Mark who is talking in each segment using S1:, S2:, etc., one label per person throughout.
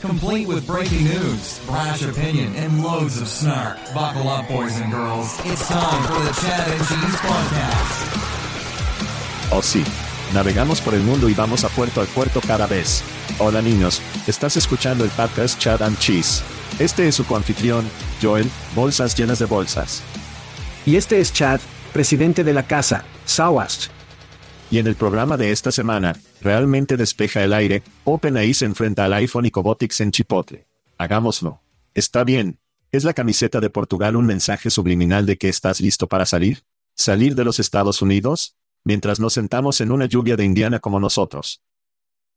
S1: Complete with breaking news, brash opinion, and loads of snark. Buckle up, boys and girls. It's time for the Chad and Cheese Podcast.
S2: Oh sí. Navegamos por el mundo y vamos a puerto a puerto cada vez. Hola niños, estás escuchando el podcast Chad and Cheese. Este es su coanfitrión, Joel, bolsas llenas de bolsas.
S3: Y este es Chad, presidente de la casa, Sawast.
S2: Y en el programa de esta semana, realmente despeja el aire, OpenAI se enfrenta al iPhone y Cobotics en Chipotle. Hagámoslo. Está bien. ¿Es la camiseta de Portugal un mensaje subliminal de que estás listo para salir? ¿Salir de los Estados Unidos? Mientras nos sentamos en una lluvia de Indiana como nosotros.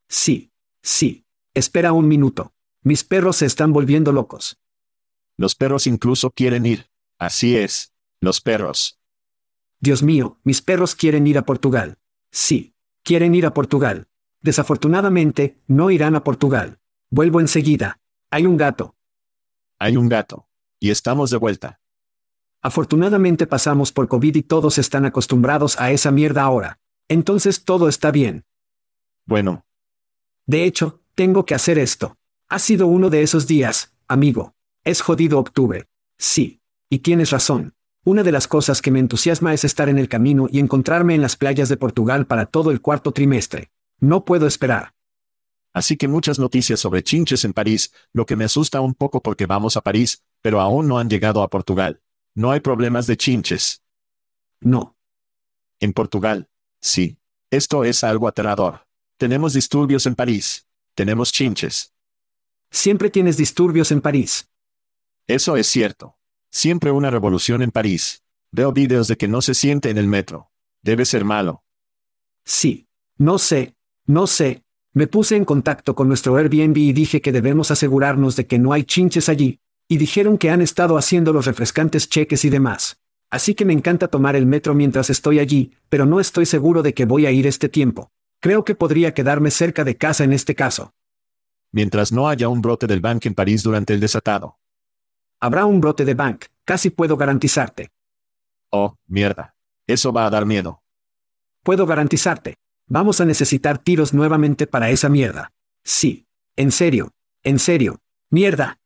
S3: Sí. Sí. Espera un minuto. Mis perros se están volviendo locos.
S2: Los perros incluso quieren ir. Así es. Los perros.
S3: Dios mío, mis perros quieren ir a Portugal. Sí. Quieren ir a Portugal. Desafortunadamente, no irán a Portugal. Vuelvo enseguida. Hay un gato.
S2: Hay un gato. Y estamos de vuelta.
S3: Afortunadamente pasamos por COVID y todos están acostumbrados a esa mierda ahora. Entonces todo está bien.
S2: Bueno.
S3: De hecho, tengo que hacer esto. Ha sido uno de esos días, amigo. Es jodido octubre. Sí. Y tienes razón. Una de las cosas que me entusiasma es estar en el camino y encontrarme en las playas de Portugal para todo el cuarto trimestre. No puedo esperar.
S2: Así que muchas noticias sobre chinches en París, lo que me asusta un poco porque vamos a París, pero aún no han llegado a Portugal. No hay problemas de chinches.
S3: No.
S2: En Portugal. Sí. Esto es algo aterrador. Tenemos disturbios en París. Tenemos chinches.
S3: Siempre tienes disturbios en París.
S2: Eso es cierto. Siempre una revolución en París. Veo vídeos de que no se siente en el metro. Debe ser malo.
S3: Sí. No sé. No sé. Me puse en contacto con nuestro Airbnb y dije que debemos asegurarnos de que no hay chinches allí. Y dijeron que han estado haciendo los refrescantes cheques y demás. Así que me encanta tomar el metro mientras estoy allí, pero no estoy seguro de que voy a ir este tiempo. Creo que podría quedarme cerca de casa en este caso.
S2: Mientras no haya un brote del bank en París durante el desatado.
S3: Habrá un brote de bank, casi puedo garantizarte.
S2: Oh, mierda. Eso va a dar miedo.
S3: Puedo garantizarte. Vamos a necesitar tiros nuevamente para esa mierda. Sí. En serio. En serio. Mierda.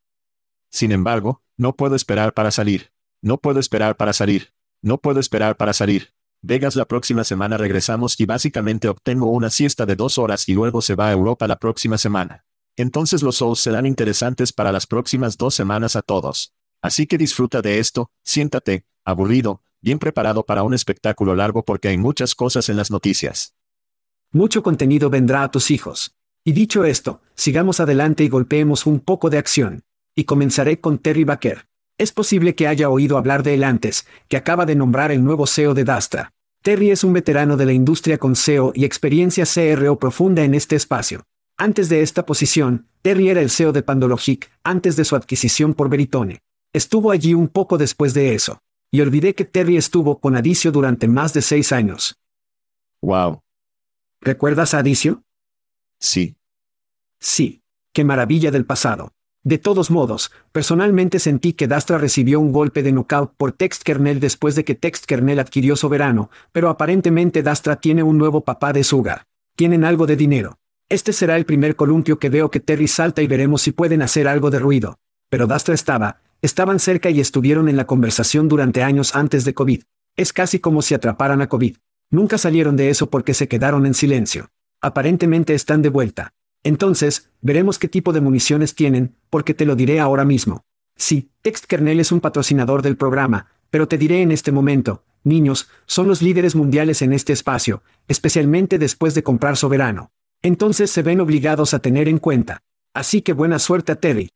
S2: Sin embargo, no puedo esperar para salir. No puedo esperar para salir. No puedo esperar para salir. Vegas la próxima semana regresamos y básicamente obtengo una siesta de dos horas y luego se va a Europa la próxima semana. Entonces los shows serán interesantes para las próximas dos semanas a todos. Así que disfruta de esto, siéntate, aburrido, bien preparado para un espectáculo largo porque hay muchas cosas en las noticias.
S3: Mucho contenido vendrá a tus hijos. Y dicho esto, sigamos adelante y golpeemos un poco de acción. Y comenzaré con Terry Baker. Es posible que haya oído hablar de él antes, que acaba de nombrar el nuevo CEO de Dastra. Terry es un veterano de la industria con SEO y experiencia CRO profunda en este espacio. Antes de esta posición, Terry era el CEO de Pandologic, antes de su adquisición por Veritone. Estuvo allí un poco después de eso. Y olvidé que Terry estuvo con Adicio durante más de seis años.
S2: Wow.
S3: ¿Recuerdas a Adicio?
S2: Sí.
S3: Sí. Qué maravilla del pasado. De todos modos, personalmente sentí que Dastra recibió un golpe de knockout por TextKernel después de que TextKernel adquirió Soberano, pero aparentemente Dastra tiene un nuevo papá de Sugar. Tienen algo de dinero. Este será el primer columpio que veo que Terry salta y veremos si pueden hacer algo de ruido. Pero Dastra estaba, estaban cerca y estuvieron en la conversación durante años antes de COVID. Es casi como si atraparan a COVID. Nunca salieron de eso porque se quedaron en silencio. Aparentemente están de vuelta. Entonces, veremos qué tipo de municiones tienen, porque te lo diré ahora mismo. Sí, TextKernel es un patrocinador del programa, pero te diré en este momento, niños, son los líderes mundiales en este espacio, especialmente después de comprar Soberano. Entonces se ven obligados a tener en cuenta. Así que buena suerte a Terry.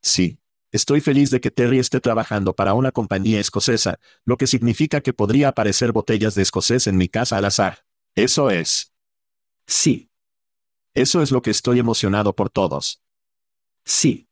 S2: Sí. Estoy feliz de que Terry esté trabajando para una compañía escocesa, lo que significa que podría aparecer botellas de escocés en mi casa al azar. Eso es.
S3: Sí.
S2: Eso es lo que estoy emocionado por todos.
S3: Sí.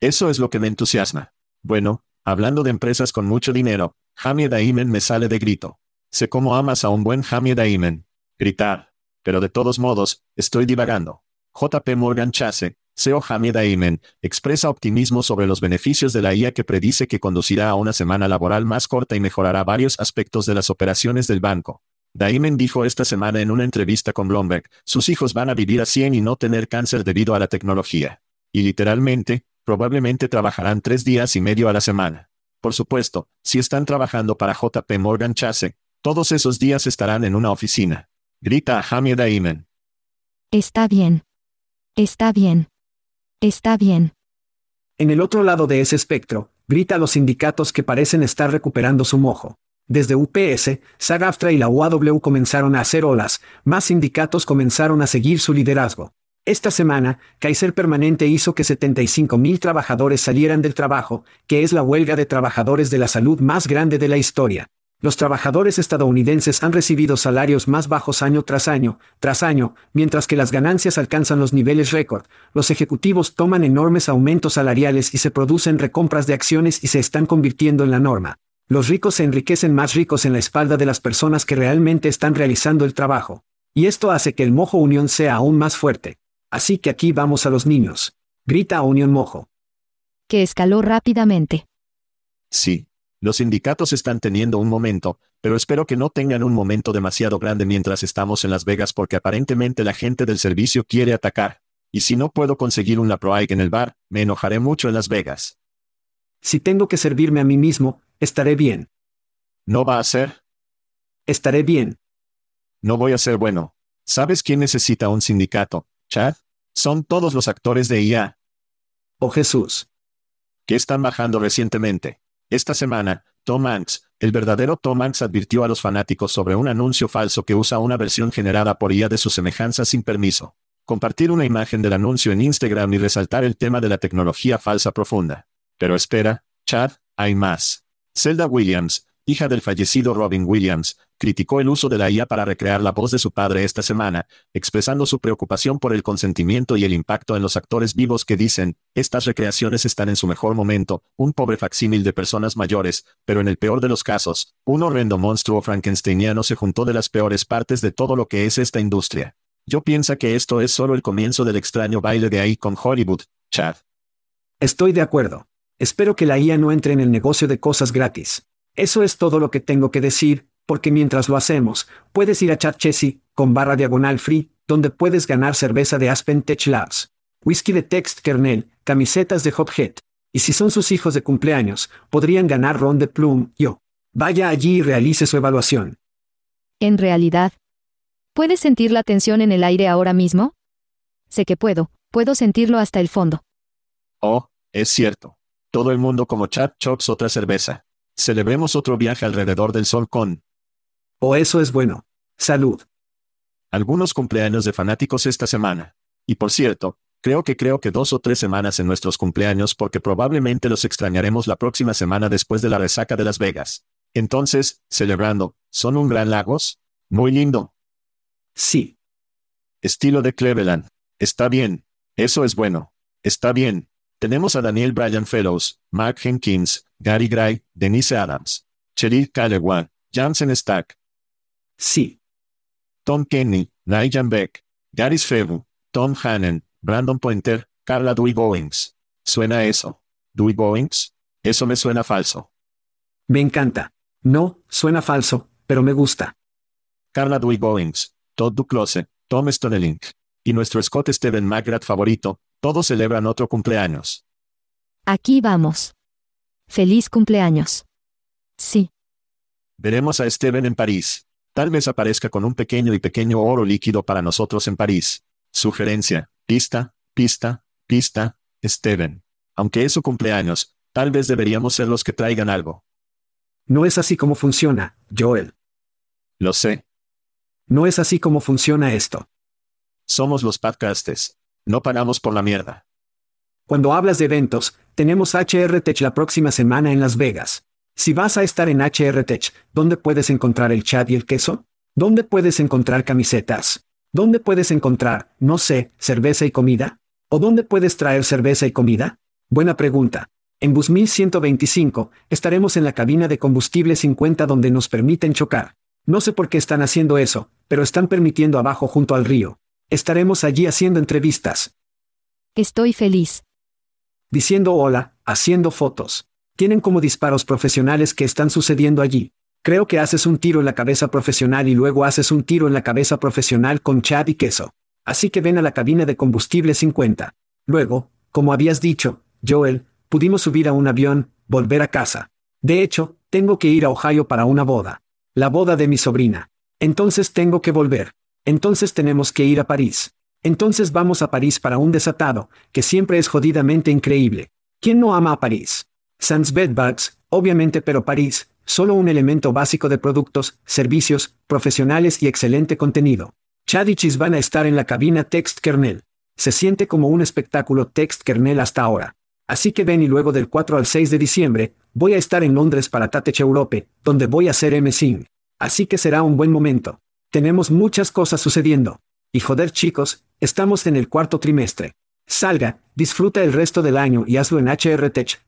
S2: Eso es lo que me entusiasma. Bueno, hablando de empresas con mucho dinero, Jamie Daimen me sale de grito. Sé cómo amas a un buen Jamie Daimen. Gritar. Pero de todos modos, estoy divagando. JP Morgan Chase, CEO Hamid Aimen, expresa optimismo sobre los beneficios de la IA que predice que conducirá a una semana laboral más corta y mejorará varios aspectos de las operaciones del banco. Daimen dijo esta semana en una entrevista con Bloomberg, sus hijos van a vivir a 100 y no tener cáncer debido a la tecnología. Y literalmente, probablemente trabajarán tres días y medio a la semana. Por supuesto, si están trabajando para JP Morgan Chase, todos esos días estarán en una oficina. Grita a Hamid Aimen.
S4: Está bien. Está bien. Está bien.
S3: En el otro lado de ese espectro, grita a los sindicatos que parecen estar recuperando su mojo. Desde UPS, SAG-AFTRA y la UAW comenzaron a hacer olas, más sindicatos comenzaron a seguir su liderazgo. Esta semana, Kaiser Permanente hizo que 75.000 trabajadores salieran del trabajo, que es la huelga de trabajadores de la salud más grande de la historia. Los trabajadores estadounidenses han recibido salarios más bajos año tras año, tras año, mientras que las ganancias alcanzan los niveles récord. Los ejecutivos toman enormes aumentos salariales y se producen recompras de acciones y se están convirtiendo en la norma. Los ricos se enriquecen más ricos en la espalda de las personas que realmente están realizando el trabajo. Y esto hace que el mojo unión sea aún más fuerte. Así que aquí vamos a los niños. Grita a Unión Mojo.
S4: Que escaló rápidamente.
S2: Sí. Los sindicatos están teniendo un momento, pero espero que no tengan un momento demasiado grande mientras estamos en Las Vegas porque aparentemente la gente del servicio quiere atacar. Y si no puedo conseguir una Proaig en el bar, me enojaré mucho en Las Vegas.
S3: Si tengo que servirme a mí mismo, estaré bien.
S2: ¿No va a ser?
S3: Estaré bien.
S2: No voy a ser bueno. ¿Sabes quién necesita un sindicato, Chad? Son todos los actores de IA.
S3: Oh Jesús.
S2: Que están bajando recientemente. Esta semana, Tom Hanks, el verdadero Tom Hanks advirtió a los fanáticos sobre un anuncio falso que usa una versión generada por IA de su semejanza sin permiso. Compartir una imagen del anuncio en Instagram y resaltar el tema de la tecnología falsa profunda. Pero espera, Chad, hay más. Zelda Williams, hija del fallecido Robin Williams, criticó el uso de la IA para recrear la voz de su padre esta semana, expresando su preocupación por el consentimiento y el impacto en los actores vivos que dicen, estas recreaciones están en su mejor momento, un pobre facsímil de personas mayores, pero en el peor de los casos, un horrendo monstruo frankensteiniano se juntó de las peores partes de todo lo que es esta industria. Yo pienso que esto es solo el comienzo del extraño baile de ahí con Hollywood, Chad.
S3: Estoy de acuerdo. Espero que la IA no entre en el negocio de cosas gratis. Eso es todo lo que tengo que decir, porque mientras lo hacemos, puedes ir a Chat Chessy, con barra diagonal free, donde puedes ganar cerveza de Aspen Tech Labs, whisky de Text Kernel, camisetas de Hophead. Y si son sus hijos de cumpleaños, podrían ganar Ron de Plum, yo. Vaya allí y realice su evaluación.
S4: En realidad. ¿Puedes sentir la tensión en el aire ahora mismo? Sé que puedo, puedo sentirlo hasta el fondo.
S2: Oh, es cierto. Todo el mundo como Chat Chops otra cerveza. Celebremos otro viaje alrededor del sol con...
S3: Oh, eso es bueno. Salud.
S2: Algunos cumpleaños de fanáticos esta semana. Y por cierto, creo que creo que dos o tres semanas en nuestros cumpleaños porque probablemente los extrañaremos la próxima semana después de la resaca de Las Vegas. Entonces, celebrando, ¿son un gran lagos? Muy lindo.
S3: Sí.
S2: Estilo de Cleveland. Está bien. Eso es bueno. Está bien. Tenemos a Daniel Bryan Fellows, Mark Jenkins, Gary Gray, Denise Adams, Cheryl Callaway, Jansen Stack,
S3: Sí.
S2: Tom Kenny, Nigel Beck, Gary Febu, Tom Hannon, Brandon Pointer, Carla Dewey Goings. ¿Suena eso? ¿Dewey Goings? Eso me suena falso.
S3: Me encanta. No, suena falso, pero me gusta.
S2: Carla Dewey Goings, Todd Duclose, Tom Stonelink. Y nuestro Scott Steven McGrath favorito, todos celebran otro cumpleaños.
S4: Aquí vamos. Feliz cumpleaños. Sí.
S2: Veremos a Steven en París. Tal vez aparezca con un pequeño y pequeño oro líquido para nosotros en París. Sugerencia, pista, pista, pista, Steven. Aunque es su cumpleaños, tal vez deberíamos ser los que traigan algo.
S3: No es así como funciona, Joel.
S2: Lo sé.
S3: No es así como funciona esto.
S2: Somos los podcastes. No pagamos por la mierda.
S3: Cuando hablas de eventos, tenemos HR Tech la próxima semana en Las Vegas. Si vas a estar en HR Tech, ¿dónde puedes encontrar el chat y el queso? ¿Dónde puedes encontrar camisetas? ¿Dónde puedes encontrar, no sé, cerveza y comida? ¿O dónde puedes traer cerveza y comida? Buena pregunta. En Bus 1125, estaremos en la cabina de combustible 50 donde nos permiten chocar. No sé por qué están haciendo eso, pero están permitiendo abajo junto al río. Estaremos allí haciendo entrevistas,
S4: Estoy feliz.
S3: diciendo hola, haciendo fotos. Tienen como disparos profesionales que están sucediendo allí. Creo que haces un tiro en la cabeza profesional y luego haces un tiro en la cabeza profesional con Chad y queso. Así que ven a la cabina de combustible 50. Luego, como habías dicho, Joel, pudimos subir a un avión, volver a casa. De hecho, tengo que ir a Ohio para una boda. La boda de mi sobrina. Entonces tengo que volver. Entonces tenemos que ir a París. Entonces vamos a París para un desatado, que siempre es jodidamente increíble. ¿Quién no ama a París? Sans Bedbugs, obviamente, pero París, solo un elemento básico de productos, servicios, profesionales y excelente contenido. Chad y Chis van a estar en la cabina Text Kernel. Se siente como un espectáculo Text Kernel hasta ahora. Así que ven y luego del 4 al 6 de diciembre, voy a estar en Londres para Tatech Europe, donde voy a hacer M-Sing. Así que será un buen momento. Tenemos muchas cosas sucediendo. Y joder chicos, estamos en el cuarto trimestre. Salga, disfruta el resto del año y hazlo en HR Tech.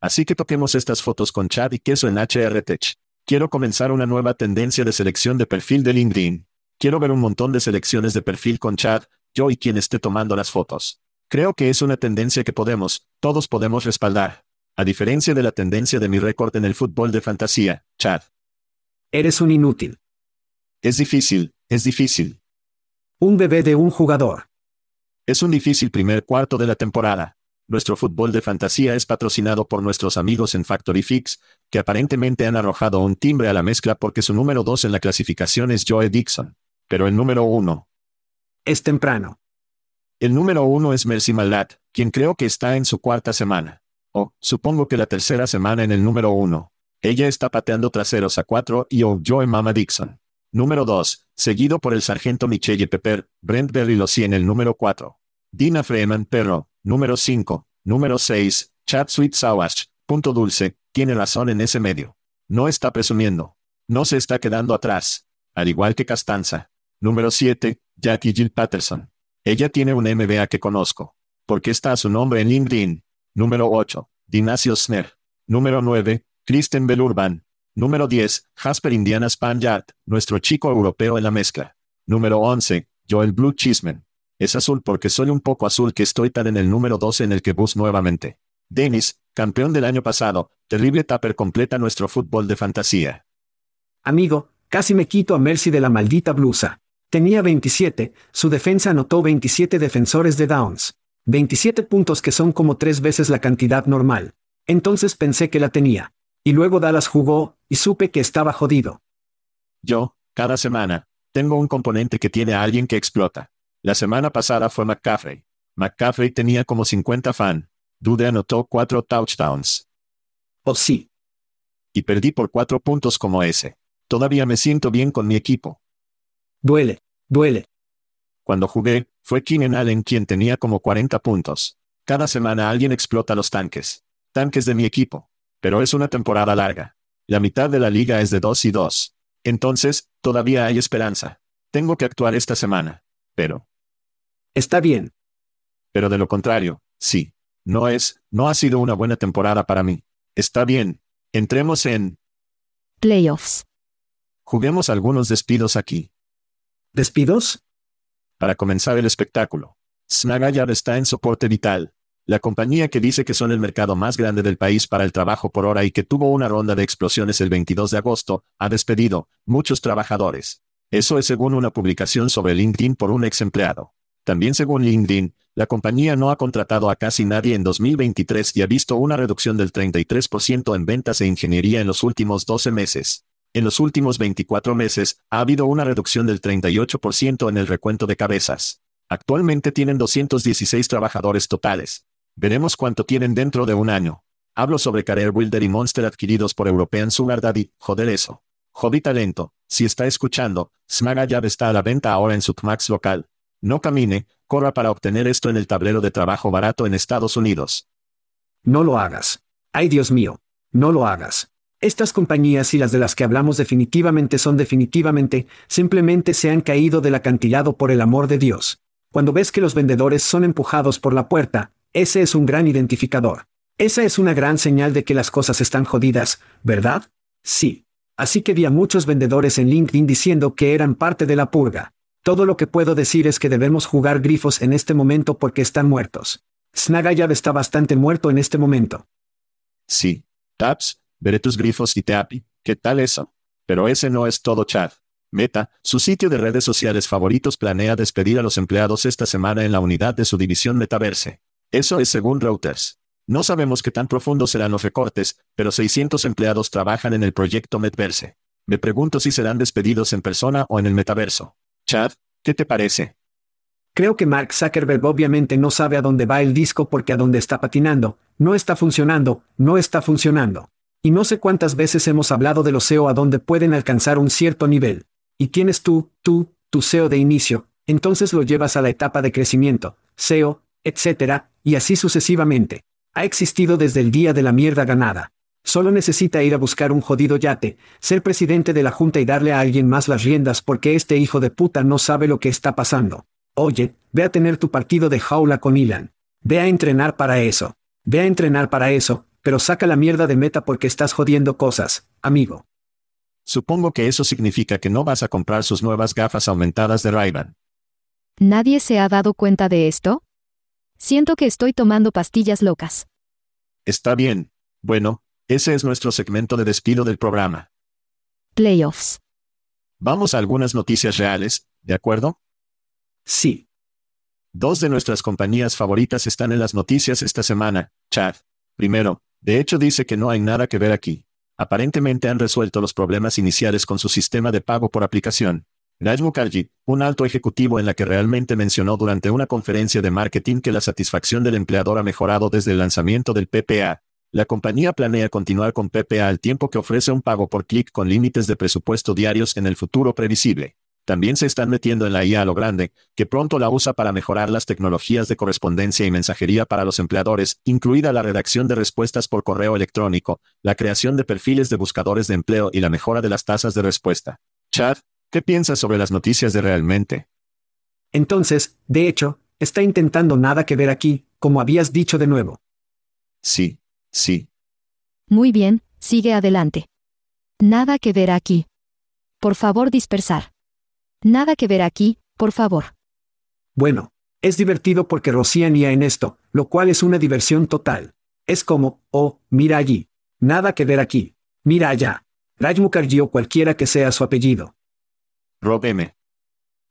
S2: Así que toquemos estas fotos con Chad y queso en HR Tech. Quiero comenzar una nueva tendencia de selección de perfil de LinkedIn. Quiero ver un montón de selecciones de perfil con Chad, yo y quien esté tomando las fotos. Creo que es una tendencia que podemos, todos podemos respaldar. A diferencia de la tendencia de mi récord en el fútbol de fantasía, Chad.
S3: Eres un inútil.
S2: Es difícil, es difícil.
S3: Un bebé de un jugador.
S2: Es un difícil primer cuarto de la temporada. Nuestro fútbol de fantasía es patrocinado por nuestros amigos en Factory Fix, que aparentemente han arrojado un timbre a la mezcla porque su número 2 en la clasificación es Joe Dixon. Pero el número 1.
S3: Es temprano.
S2: El número 1 es Mercy Malat, quien creo que está en su cuarta semana. O, supongo que la tercera semana en el número 1. Ella está pateando traseros a 4 y o Joe Mama Dixon. Número 2, seguido por el sargento Michelle Pepper, Brent Berry Losi en el número 4. Dina Freeman Perro, número 5. Número 6, Chad Sweet Sawash, punto dulce, tiene razón en ese medio. No está presumiendo. No se está quedando atrás. Al igual que Castanza. Número 7, Jackie Jill Patterson. Ella tiene un MBA que conozco. Porque está su nombre en LinkedIn. Número 8, Dinacio Sner. Número 9, Kristen Belurban. Número 10, Jasper Indiana Spaniard, nuestro chico europeo en la mezcla. Número 11, Joel Blue Chisman. Es azul porque soy un poco azul que estoy tan en el número 12 en el que bus nuevamente. Dennis, campeón del año pasado, terrible Tapper completa nuestro fútbol de fantasía.
S3: Amigo, casi me quito a Mercy de la maldita blusa. Tenía 27, su defensa anotó 27 defensores de Downs. 27 puntos que son como tres veces la cantidad normal. Entonces pensé que la tenía. Y luego Dallas jugó, y supe que estaba jodido.
S2: Yo, cada semana, tengo un componente que tiene a alguien que explota. La semana pasada fue McCaffrey. McCaffrey tenía como 50 fan. Dude anotó cuatro touchdowns.
S3: Oh sí,
S2: Y perdí por cuatro puntos como ese. Todavía me siento bien con mi equipo.
S3: duele, duele.
S2: Cuando jugué, fue Keenan Allen quien tenía como 40 puntos. Cada semana alguien explota los tanques. Tanques de mi equipo. Pero es una temporada larga. La mitad de la liga es de 2 y 2. Entonces, todavía hay esperanza. Tengo que actuar esta semana. Pero.
S3: Está bien.
S2: Pero de lo contrario, sí. No es, no ha sido una buena temporada para mí. Está bien. Entremos en...
S4: Playoffs.
S2: Juguemos algunos despidos aquí.
S3: ¿Despidos?
S2: Para comenzar el espectáculo. Snagayard está en soporte vital. La compañía que dice que son el mercado más grande del país para el trabajo por hora y que tuvo una ronda de explosiones el 22 de agosto, ha despedido muchos trabajadores. Eso es según una publicación sobre LinkedIn por un ex empleado. También según LinkedIn, la compañía no ha contratado a casi nadie en 2023 y ha visto una reducción del 33% en ventas e ingeniería en los últimos 12 meses. En los últimos 24 meses, ha habido una reducción del 38% en el recuento de cabezas. Actualmente tienen 216 trabajadores totales. Veremos cuánto tienen dentro de un año. Hablo sobre Career Builder y Monster adquiridos por European Sugar Daddy, joder eso. Hobby Talento, si está escuchando, Smagayab está a la venta ahora en su Max local. No camine, corra para obtener esto en el tablero de trabajo barato en Estados Unidos.
S3: No lo hagas. Ay Dios mío. No lo hagas. Estas compañías y las de las que hablamos definitivamente son definitivamente, simplemente se han caído del acantilado por el amor de Dios. Cuando ves que los vendedores son empujados por la puerta, ese es un gran identificador. Esa es una gran señal de que las cosas están jodidas, ¿verdad? Sí. Así que vi a muchos vendedores en LinkedIn diciendo que eran parte de la purga. Todo lo que puedo decir es que debemos jugar grifos en este momento porque están muertos. Snagayab está bastante muerto en este momento.
S2: Sí. Taps, veré tus grifos y te api. ¿Qué tal eso? Pero ese no es todo, Chad. Meta, su sitio de redes sociales favoritos planea despedir a los empleados esta semana en la unidad de su división Metaverse. Eso es según Reuters. No sabemos qué tan profundos serán los recortes, pero 600 empleados trabajan en el proyecto Metaverse. Me pregunto si serán despedidos en persona o en el metaverso. Chad, ¿qué te parece?
S3: Creo que Mark Zuckerberg obviamente no sabe a dónde va el disco porque a dónde está patinando, no está funcionando, no está funcionando. Y no sé cuántas veces hemos hablado de los SEO a donde pueden alcanzar un cierto nivel. Y tienes tú, tú, tu SEO de inicio, entonces lo llevas a la etapa de crecimiento, SEO, etc., y así sucesivamente. Ha existido desde el día de la mierda ganada. Solo necesita ir a buscar un jodido yate, ser presidente de la junta y darle a alguien más las riendas porque este hijo de puta no sabe lo que está pasando. Oye, ve a tener tu partido de jaula con Ilan. Ve a entrenar para eso. Ve a entrenar para eso, pero saca la mierda de meta porque estás jodiendo cosas, amigo.
S2: Supongo que eso significa que no vas a comprar sus nuevas gafas aumentadas de ray
S4: ¿Nadie se ha dado cuenta de esto? Siento que estoy tomando pastillas locas.
S2: Está bien. Bueno, ese es nuestro segmento de despido del programa.
S4: Playoffs.
S2: Vamos a algunas noticias reales, ¿de acuerdo?
S3: Sí.
S2: Dos de nuestras compañías favoritas están en las noticias esta semana, Chad. Primero, de hecho dice que no hay nada que ver aquí. Aparentemente han resuelto los problemas iniciales con su sistema de pago por aplicación. Raj Mukherjee, un alto ejecutivo en la que realmente mencionó durante una conferencia de marketing que la satisfacción del empleador ha mejorado desde el lanzamiento del PPA, la compañía planea continuar con PPA al tiempo que ofrece un pago por clic con límites de presupuesto diarios en el futuro previsible. También se están metiendo en la IA a lo grande, que pronto la usa para mejorar las tecnologías de correspondencia y mensajería para los empleadores, incluida la redacción de respuestas por correo electrónico, la creación de perfiles de buscadores de empleo y la mejora de las tasas de respuesta. Chad, ¿qué piensas sobre las noticias de realmente?
S3: Entonces, de hecho, está intentando nada que ver aquí, como habías dicho de nuevo.
S2: Sí, Sí.
S4: Muy bien, sigue adelante. Nada que ver aquí. Por favor, dispersar. Nada que ver aquí, por favor.
S3: Bueno, es divertido porque rocían IA en esto, lo cual es una diversión total. Es como, oh, mira allí. Nada que ver aquí. Mira allá. Raj Mukherjee o cualquiera que sea su apellido.
S2: Rob.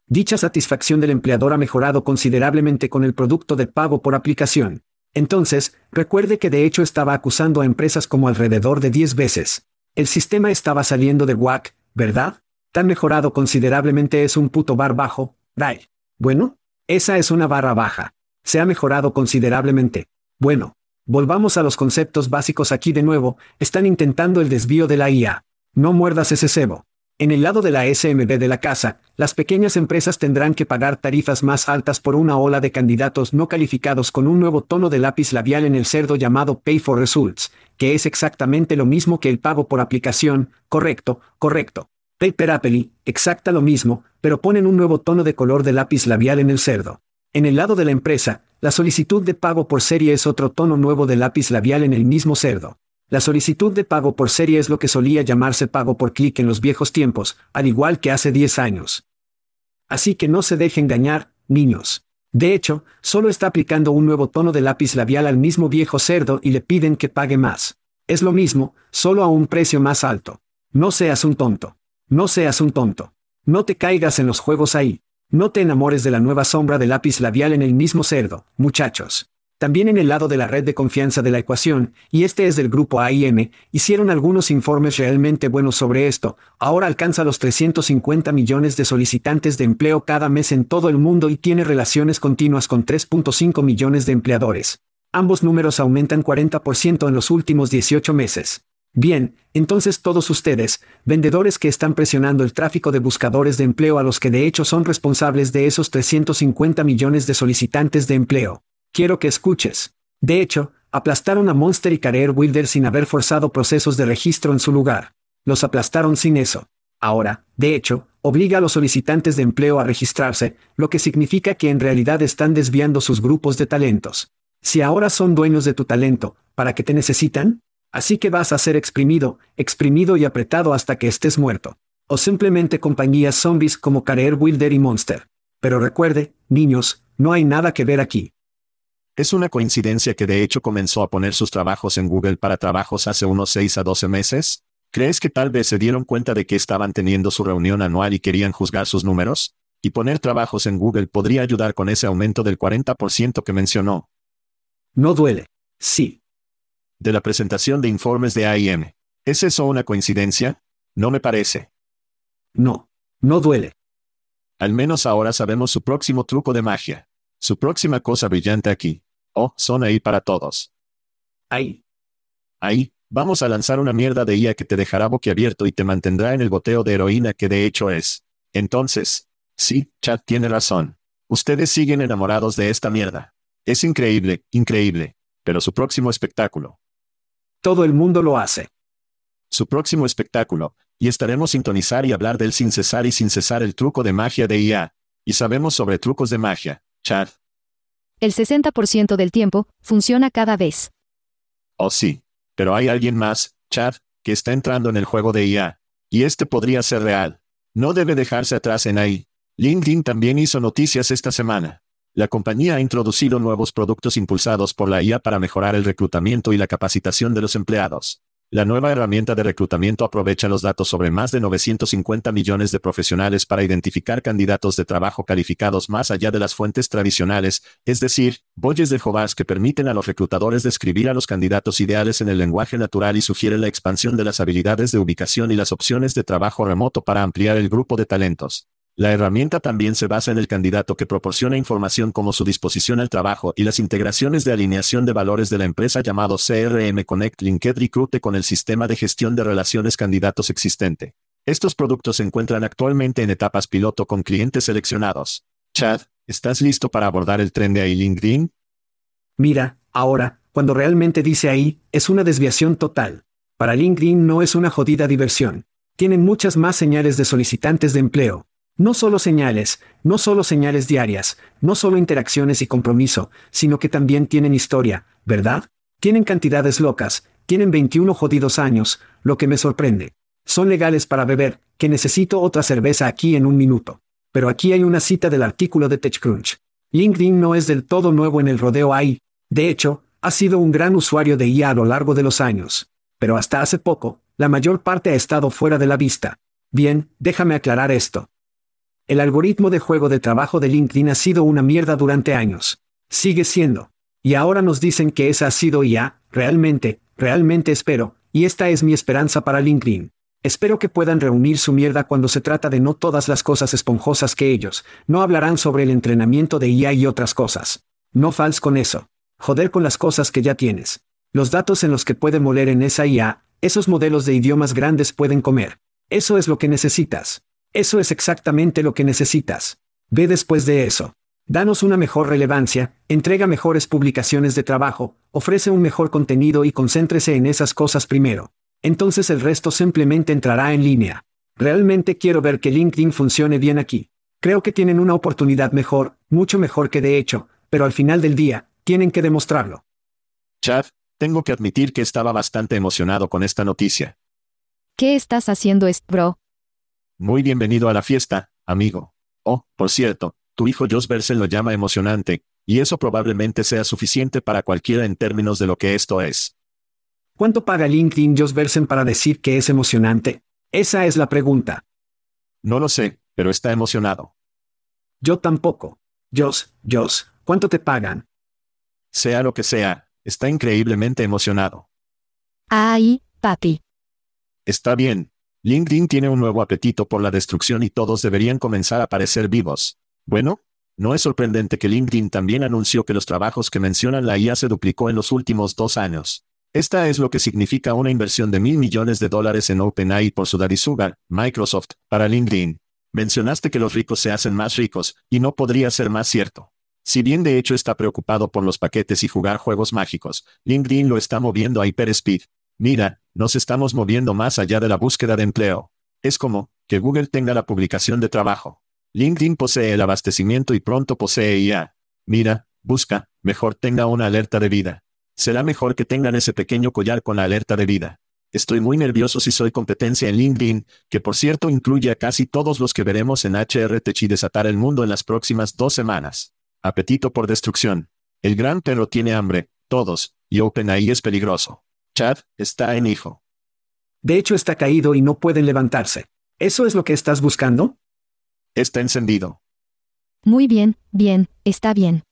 S3: Dicha satisfacción del empleador ha mejorado considerablemente con el producto de pago por aplicación. Entonces, recuerde que de hecho estaba acusando a empresas como alrededor de 10 veces. El sistema estaba saliendo de WAC, ¿verdad? Tan mejorado considerablemente es un puto bar bajo, Dai. Bueno, esa es una barra baja. Se ha mejorado considerablemente. Bueno, volvamos a los conceptos básicos aquí de nuevo, están intentando el desvío de la IA. No muerdas ese cebo. En el lado de la SMB de la casa, las pequeñas empresas tendrán que pagar tarifas más altas por una ola de candidatos no calificados con un nuevo tono de lápiz labial en el cerdo llamado Pay for Results, que es exactamente lo mismo que el pago por aplicación, correcto, correcto. Paper Apple, exacta lo mismo, pero ponen un nuevo tono de color de lápiz labial en el cerdo. En el lado de la empresa, la solicitud de pago por serie es otro tono nuevo de lápiz labial en el mismo cerdo. La solicitud de pago por serie es lo que solía llamarse pago por clic en los viejos tiempos, al igual que hace 10 años. Así que no se dejen engañar, niños. De hecho, solo está aplicando un nuevo tono de lápiz labial al mismo viejo cerdo y le piden que pague más. Es lo mismo, solo a un precio más alto. No seas un tonto. No seas un tonto. No te caigas en los juegos ahí. No te enamores de la nueva sombra de lápiz labial en el mismo cerdo, muchachos. También en el lado de la red de confianza de la ecuación, y este es del grupo AIM, hicieron algunos informes realmente buenos sobre esto, ahora alcanza los 350 millones de solicitantes de empleo cada mes en todo el mundo y tiene relaciones continuas con 3.5 millones de empleadores. Ambos números aumentan 40% en los últimos 18 meses. Bien, entonces todos ustedes, vendedores que están presionando el tráfico de buscadores de empleo a los que de hecho son responsables de esos 350 millones de solicitantes de empleo, Quiero que escuches. De hecho, aplastaron a Monster y Career Wilder sin haber forzado procesos de registro en su lugar. Los aplastaron sin eso. Ahora, de hecho, obliga a los solicitantes de empleo a registrarse, lo que significa que en realidad están desviando sus grupos de talentos. Si ahora son dueños de tu talento, ¿para qué te necesitan? Así que vas a ser exprimido, exprimido y apretado hasta que estés muerto. O simplemente compañías zombies como Career Wilder y Monster. Pero recuerde, niños, no hay nada que ver aquí.
S2: Es una coincidencia que de hecho comenzó a poner sus trabajos en Google para trabajos hace unos 6 a 12 meses. ¿Crees que tal vez se dieron cuenta de que estaban teniendo su reunión anual y querían juzgar sus números? Y poner trabajos en Google podría ayudar con ese aumento del 40% que mencionó.
S3: No duele. Sí.
S2: De la presentación de informes de AIM. ¿Es eso una coincidencia? No me parece.
S3: No. No duele.
S2: Al menos ahora sabemos su próximo truco de magia. Su próxima cosa brillante aquí. Oh, son ahí para todos.
S3: Ahí.
S2: Ahí, vamos a lanzar una mierda de IA que te dejará boquiabierto y te mantendrá en el boteo de heroína que de hecho es. Entonces, sí, Chad tiene razón. Ustedes siguen enamorados de esta mierda. Es increíble, increíble. Pero su próximo espectáculo.
S3: Todo el mundo lo hace.
S2: Su próximo espectáculo, y estaremos sintonizar y hablar del sin cesar y sin cesar el truco de magia de IA. Y sabemos sobre trucos de magia, Chad.
S4: El 60% del tiempo, funciona cada vez.
S2: Oh sí. Pero hay alguien más, Chad, que está entrando en el juego de IA. Y este podría ser real. No debe dejarse atrás en ahí. LinkedIn también hizo noticias esta semana. La compañía ha introducido nuevos productos impulsados por la IA para mejorar el reclutamiento y la capacitación de los empleados. La nueva herramienta de reclutamiento aprovecha los datos sobre más de 950 millones de profesionales para identificar candidatos de trabajo calificados más allá de las fuentes tradicionales, es decir, boyes de Jovás que permiten a los reclutadores describir a los candidatos ideales en el lenguaje natural y sugieren la expansión de las habilidades de ubicación y las opciones de trabajo remoto para ampliar el grupo de talentos. La herramienta también se basa en el candidato que proporciona información como su disposición al trabajo y las integraciones de alineación de valores de la empresa llamado CRM Connect Linked Recruite con el sistema de gestión de relaciones candidatos existente. Estos productos se encuentran actualmente en etapas piloto con clientes seleccionados. Chad, ¿estás listo para abordar el tren de ahí LinkedIn?
S3: Mira, ahora, cuando realmente dice ahí, es una desviación total. Para LinkedIn no es una jodida diversión. Tienen muchas más señales de solicitantes de empleo, no solo señales, no solo señales diarias, no solo interacciones y compromiso, sino que también tienen historia, ¿verdad? Tienen cantidades locas, tienen 21 jodidos años, lo que me sorprende. Son legales para beber, que necesito otra cerveza aquí en un minuto. Pero aquí hay una cita del artículo de TechCrunch. LinkedIn no es del todo nuevo en el rodeo ahí. De hecho, ha sido un gran usuario de IA a lo largo de los años. Pero hasta hace poco, la mayor parte ha estado fuera de la vista. Bien, déjame aclarar esto. El algoritmo de juego de trabajo de LinkedIn ha sido una mierda durante años. Sigue siendo. Y ahora nos dicen que esa ha sido ya, realmente, realmente espero, y esta es mi esperanza para LinkedIn. Espero que puedan reunir su mierda cuando se trata de no todas las cosas esponjosas que ellos, no hablarán sobre el entrenamiento de IA y otras cosas. No fals con eso. Joder con las cosas que ya tienes. Los datos en los que puede moler en esa IA, esos modelos de idiomas grandes pueden comer. Eso es lo que necesitas. Eso es exactamente lo que necesitas. Ve después de eso. Danos una mejor relevancia, entrega mejores publicaciones de trabajo, ofrece un mejor contenido y concéntrese en esas cosas primero. Entonces el resto simplemente entrará en línea. Realmente quiero ver que LinkedIn funcione bien aquí. Creo que tienen una oportunidad mejor, mucho mejor que de hecho, pero al final del día, tienen que demostrarlo.
S2: Chad, tengo que admitir que estaba bastante emocionado con esta noticia.
S4: ¿Qué estás haciendo, bro?
S2: Muy bienvenido a la fiesta, amigo. Oh, por cierto, tu hijo Josh Bersen lo llama emocionante, y eso probablemente sea suficiente para cualquiera en términos de lo que esto es.
S3: ¿Cuánto paga LinkedIn Josh Bersen para decir que es emocionante? Esa es la pregunta.
S2: No lo sé, pero está emocionado.
S3: Yo tampoco. Josh, Josh, ¿cuánto te pagan?
S2: Sea lo que sea, está increíblemente emocionado.
S4: Ay, papi.
S2: Está bien. LinkedIn tiene un nuevo apetito por la destrucción y todos deberían comenzar a parecer vivos. Bueno, no es sorprendente que LinkedIn también anunció que los trabajos que mencionan la IA se duplicó en los últimos dos años. Esta es lo que significa una inversión de mil millones de dólares en OpenAI por su Sugar, Microsoft, para LinkedIn. Mencionaste que los ricos se hacen más ricos, y no podría ser más cierto. Si bien de hecho está preocupado por los paquetes y jugar juegos mágicos, LinkedIn lo está moviendo a hyperspeed. Mira, nos estamos moviendo más allá de la búsqueda de empleo. Es como, que Google tenga la publicación de trabajo. LinkedIn posee el abastecimiento y pronto posee IA. Mira, busca, mejor tenga una alerta de vida. Será mejor que tengan ese pequeño collar con la alerta de vida. Estoy muy nervioso si soy competencia en LinkedIn, que por cierto incluye a casi todos los que veremos en HRTech y desatar el mundo en las próximas dos semanas. Apetito por destrucción. El gran perro tiene hambre, todos, y OpenAI es peligroso. Chad, está en hijo.
S3: De hecho está caído y no pueden levantarse. ¿Eso es lo que estás buscando?
S2: Está encendido.
S4: Muy bien, bien, está bien.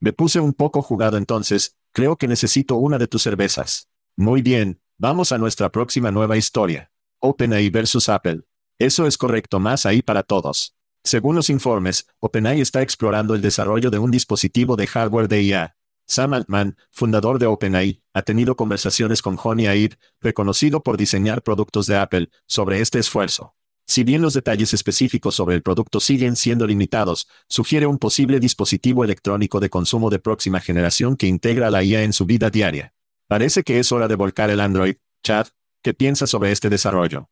S2: Me puse un poco jugado entonces, creo que necesito una de tus cervezas. Muy bien, Vamos a nuestra próxima nueva historia. OpenAI versus Apple. Eso es correcto más ahí para todos. Según los informes, OpenAI está explorando el desarrollo de un dispositivo de hardware de IA. Sam Altman, fundador de OpenAI, ha tenido conversaciones con Johnny Aid, reconocido por diseñar productos de Apple, sobre este esfuerzo. Si bien los detalles específicos sobre el producto siguen siendo limitados, sugiere un posible dispositivo electrónico de consumo de próxima generación que integra la IA en su vida diaria. Parece que es hora de volcar el Android. Chad, ¿qué piensas sobre este desarrollo?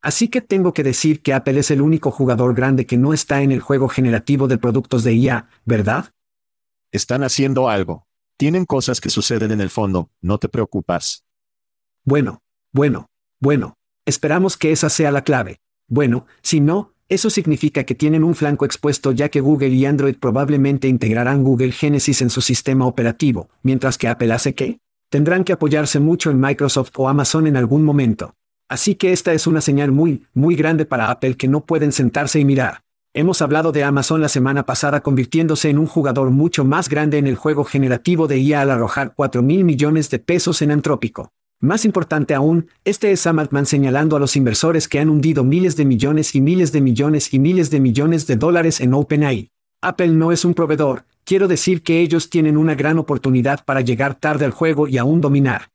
S3: Así que tengo que decir que Apple es el único jugador grande que no está en el juego generativo de productos de IA, ¿verdad?
S2: Están haciendo algo. Tienen cosas que suceden en el fondo, no te preocupas.
S3: Bueno, bueno, bueno. Esperamos que esa sea la clave. Bueno, si no, eso significa que tienen un flanco expuesto ya que Google y Android probablemente integrarán Google Genesis en su sistema operativo, mientras que Apple hace qué? Tendrán que apoyarse mucho en Microsoft o Amazon en algún momento. Así que esta es una señal muy, muy grande para Apple que no pueden sentarse y mirar. Hemos hablado de Amazon la semana pasada convirtiéndose en un jugador mucho más grande en el juego generativo de IA al arrojar 4 mil millones de pesos en Antrópico. Más importante aún, este es Sam Altman señalando a los inversores que han hundido miles de millones y miles de millones y miles de millones de dólares en OpenAI. Apple no es un proveedor, quiero decir que ellos tienen una gran oportunidad para llegar tarde al juego y aún dominar.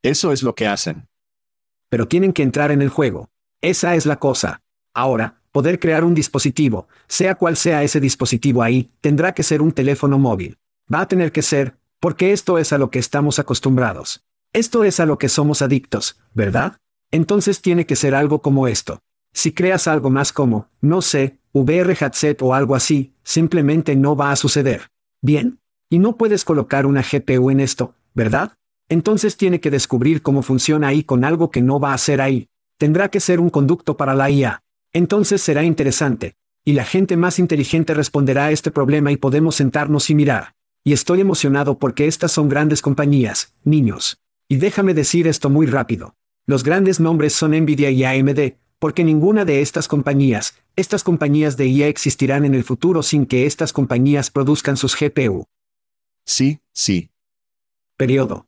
S2: Eso es lo que hacen.
S3: Pero tienen que entrar en el juego. Esa es la cosa. Ahora, poder crear un dispositivo, sea cual sea ese dispositivo ahí, tendrá que ser un teléfono móvil. Va a tener que ser, porque esto es a lo que estamos acostumbrados. Esto es a lo que somos adictos, ¿verdad? Entonces tiene que ser algo como esto. Si creas algo más como, no sé, VR headset o algo así, simplemente no va a suceder. Bien. Y no puedes colocar una GPU en esto, ¿verdad? Entonces tiene que descubrir cómo funciona ahí con algo que no va a ser ahí. Tendrá que ser un conducto para la IA. Entonces será interesante. Y la gente más inteligente responderá a este problema y podemos sentarnos y mirar. Y estoy emocionado porque estas son grandes compañías, niños. Y déjame decir esto muy rápido. Los grandes nombres son Nvidia y AMD, porque ninguna de estas compañías, estas compañías de IA existirán en el futuro sin que estas compañías produzcan sus GPU.
S2: Sí, sí.
S3: Periodo.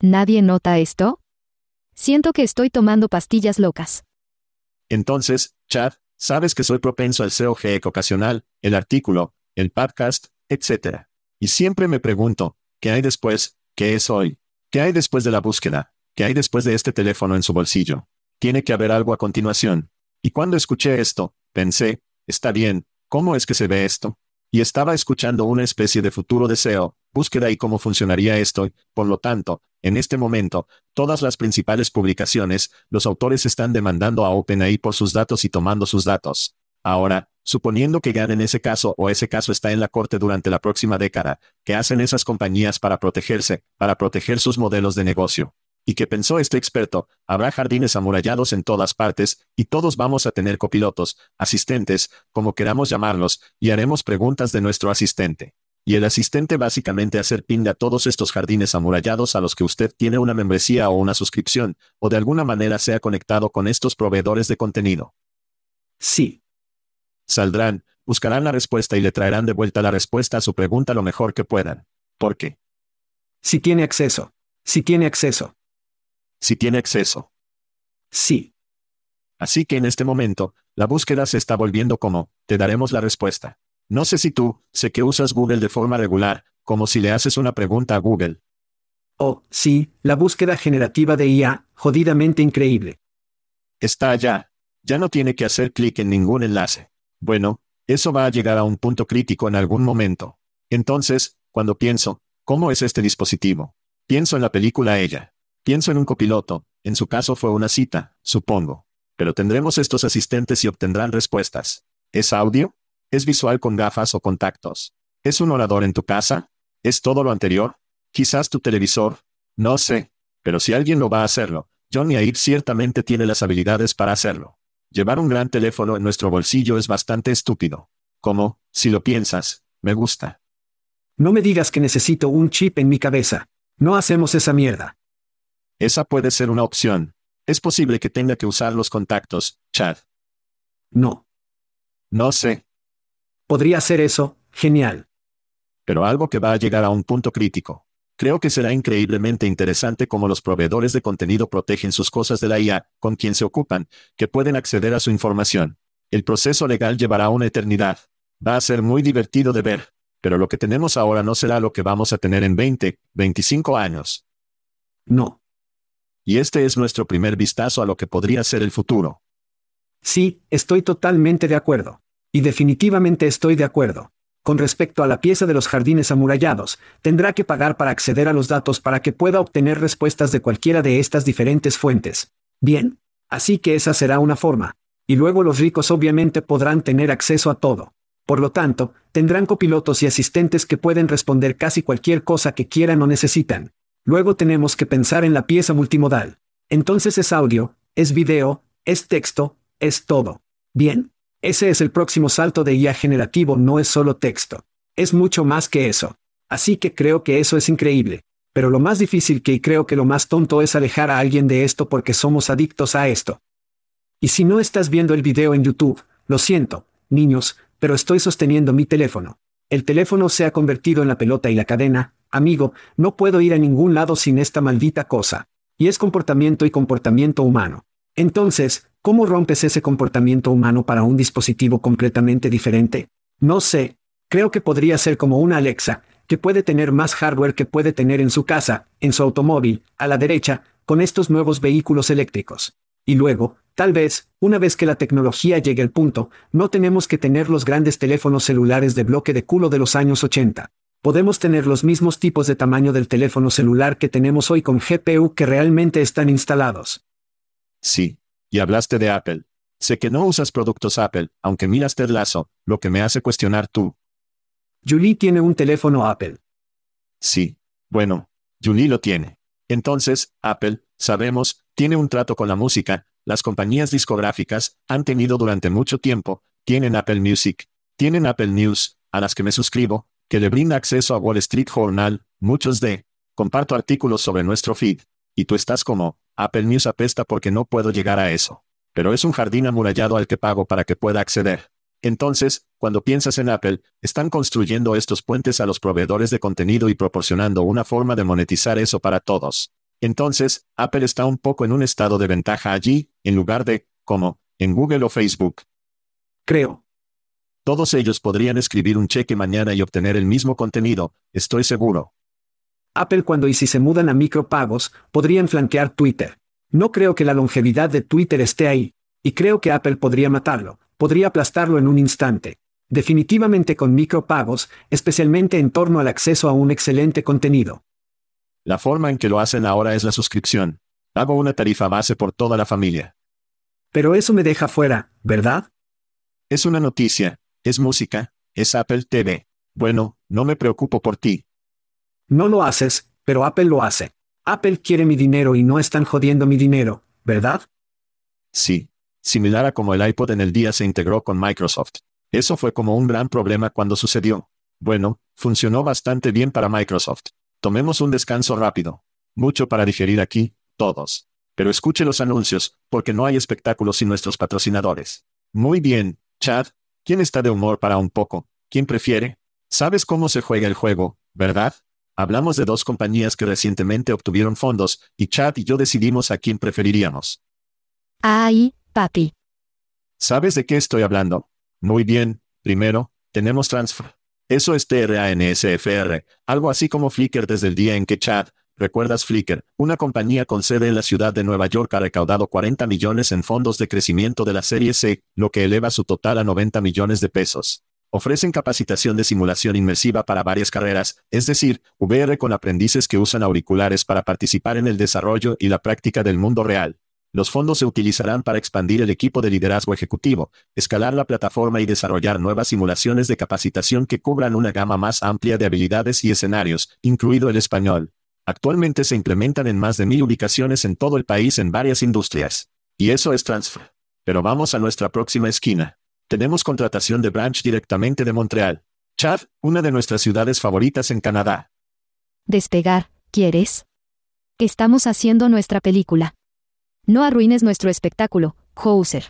S4: ¿Nadie nota esto? Siento que estoy tomando pastillas locas.
S2: Entonces, Chad, sabes que soy propenso al SEO ocasional, el artículo, el podcast, etc. Y siempre me pregunto, ¿qué hay después? ¿Qué es hoy? ¿Qué hay después de la búsqueda? ¿Qué hay después de este teléfono en su bolsillo? tiene que haber algo a continuación. Y cuando escuché esto, pensé, está bien, ¿cómo es que se ve esto? Y estaba escuchando una especie de futuro deseo, búsqueda y cómo funcionaría esto, por lo tanto, en este momento, todas las principales publicaciones, los autores están demandando a OpenAI por sus datos y tomando sus datos. Ahora, suponiendo que ganen ese caso o ese caso está en la corte durante la próxima década, ¿qué hacen esas compañías para protegerse, para proteger sus modelos de negocio? Y que pensó este experto, habrá jardines amurallados en todas partes, y todos vamos a tener copilotos, asistentes, como queramos llamarlos, y haremos preguntas de nuestro asistente. Y el asistente básicamente hacer ping a todos estos jardines amurallados a los que usted tiene una membresía o una suscripción, o de alguna manera sea conectado con estos proveedores de contenido.
S3: Sí.
S2: Saldrán, buscarán la respuesta y le traerán de vuelta la respuesta a su pregunta lo mejor que puedan. ¿Por qué?
S3: Si tiene acceso. Si tiene acceso.
S2: Si tiene acceso.
S3: Sí.
S2: Así que en este momento, la búsqueda se está volviendo como, te daremos la respuesta. No sé si tú, sé que usas Google de forma regular, como si le haces una pregunta a Google.
S3: Oh, sí, la búsqueda generativa de IA, jodidamente increíble.
S2: Está allá. Ya no tiene que hacer clic en ningún enlace. Bueno, eso va a llegar a un punto crítico en algún momento. Entonces, cuando pienso, ¿cómo es este dispositivo? Pienso en la película Ella. Pienso en un copiloto, en su caso fue una cita, supongo. Pero tendremos estos asistentes y obtendrán respuestas. ¿Es audio? ¿Es visual con gafas o contactos? ¿Es un orador en tu casa? ¿Es todo lo anterior? Quizás tu televisor. No sé. Pero si alguien lo va a hacerlo, Johnny Aid ciertamente tiene las habilidades para hacerlo. Llevar un gran teléfono en nuestro bolsillo es bastante estúpido. Como, si lo piensas, me gusta.
S3: No me digas que necesito un chip en mi cabeza. No hacemos esa mierda.
S2: Esa puede ser una opción. Es posible que tenga que usar los contactos, Chad.
S3: No.
S2: No sé.
S3: Podría ser eso, genial.
S2: Pero algo que va a llegar a un punto crítico. Creo que será increíblemente interesante cómo los proveedores de contenido protegen sus cosas de la IA, con quien se ocupan, que pueden acceder a su información. El proceso legal llevará una eternidad. Va a ser muy divertido de ver. Pero lo que tenemos ahora no será lo que vamos a tener en 20, 25 años.
S3: No.
S2: Y este es nuestro primer vistazo a lo que podría ser el futuro.
S3: Sí, estoy totalmente de acuerdo. Y definitivamente estoy de acuerdo. Con respecto a la pieza de los jardines amurallados, tendrá que pagar para acceder a los datos para que pueda obtener respuestas de cualquiera de estas diferentes fuentes. Bien. Así que esa será una forma. Y luego los ricos obviamente podrán tener acceso a todo. Por lo tanto, tendrán copilotos y asistentes que pueden responder casi cualquier cosa que quieran o necesitan. Luego tenemos que pensar en la pieza multimodal. Entonces es audio, es video, es texto, es todo. Bien. Ese es el próximo salto de IA generativo, no es solo texto. Es mucho más que eso. Así que creo que eso es increíble. Pero lo más difícil que y creo que lo más tonto es alejar a alguien de esto porque somos adictos a esto. Y si no estás viendo el video en YouTube, lo siento, niños, pero estoy sosteniendo mi teléfono. El teléfono se ha convertido en la pelota y la cadena, amigo, no puedo ir a ningún lado sin esta maldita cosa. Y es comportamiento y comportamiento humano. Entonces, ¿cómo rompes ese comportamiento humano para un dispositivo completamente diferente? No sé. Creo que podría ser como una Alexa, que puede tener más hardware que puede tener en su casa, en su automóvil, a la derecha, con estos nuevos vehículos eléctricos. Y luego, tal vez, una vez que la tecnología llegue al punto, no tenemos que tener los grandes teléfonos celulares de bloque de culo de los años 80. Podemos tener los mismos tipos de tamaño del teléfono celular que tenemos hoy con GPU que realmente están instalados.
S2: Sí. Y hablaste de Apple. Sé que no usas productos Apple, aunque miras Ted Lasso, lo que me hace cuestionar tú.
S3: Julie tiene un teléfono Apple.
S2: Sí. Bueno, Julie lo tiene. Entonces, Apple, sabemos, tiene un trato con la música, las compañías discográficas, han tenido durante mucho tiempo, tienen Apple Music, tienen Apple News, a las que me suscribo, que le brinda acceso a Wall Street Journal, muchos de, comparto artículos sobre nuestro feed, y tú estás como, Apple News apesta porque no puedo llegar a eso. Pero es un jardín amurallado al que pago para que pueda acceder. Entonces, cuando piensas en Apple, están construyendo estos puentes a los proveedores de contenido y proporcionando una forma de monetizar eso para todos. Entonces, Apple está un poco en un estado de ventaja allí, en lugar de, como, en Google o Facebook.
S3: Creo.
S2: Todos ellos podrían escribir un cheque mañana y obtener el mismo contenido, estoy seguro.
S3: Apple cuando y si se mudan a micropagos, podrían flanquear Twitter. No creo que la longevidad de Twitter esté ahí. Y creo que Apple podría matarlo, podría aplastarlo en un instante. Definitivamente con micropagos, especialmente en torno al acceso a un excelente contenido.
S2: La forma en que lo hacen ahora es la suscripción. Hago una tarifa base por toda la familia.
S3: Pero eso me deja fuera, ¿verdad?
S2: Es una noticia, es música, es Apple TV. Bueno, no me preocupo por ti.
S3: No lo haces, pero Apple lo hace. Apple quiere mi dinero y no están jodiendo mi dinero, ¿verdad?
S2: Sí. Similar a como el iPod en el día se integró con Microsoft. Eso fue como un gran problema cuando sucedió. Bueno, funcionó bastante bien para Microsoft. Tomemos un descanso rápido. Mucho para digerir aquí, todos. Pero escuche los anuncios, porque no hay espectáculos sin nuestros patrocinadores. Muy bien, Chad. ¿Quién está de humor para un poco? ¿Quién prefiere? ¿Sabes cómo se juega el juego, verdad? Hablamos de dos compañías que recientemente obtuvieron fondos, y Chad y yo decidimos a quién preferiríamos.
S4: Ay, papi.
S2: ¿Sabes de qué estoy hablando? Muy bien, primero, tenemos Transfer. Eso es TRANSFR, algo así como Flickr desde el día en que Chad, ¿recuerdas Flickr? Una compañía con sede en la ciudad de Nueva York ha recaudado 40 millones en fondos de crecimiento de la serie C, lo que eleva su total a 90 millones de pesos. Ofrecen capacitación de simulación inmersiva para varias carreras, es decir, VR con aprendices que usan auriculares para participar en el desarrollo y la práctica del mundo real. Los fondos se utilizarán para expandir el equipo de liderazgo ejecutivo, escalar la plataforma y desarrollar nuevas simulaciones de capacitación que cubran una gama más amplia de habilidades y escenarios, incluido el español. Actualmente se implementan en más de mil ubicaciones en todo el país en varias industrias. Y eso es transfer. Pero vamos a nuestra próxima esquina. Tenemos contratación de branch directamente de Montreal. Chad, una de nuestras ciudades favoritas en Canadá.
S4: Despegar, ¿quieres? Estamos haciendo nuestra película. No arruines nuestro espectáculo, Hauser.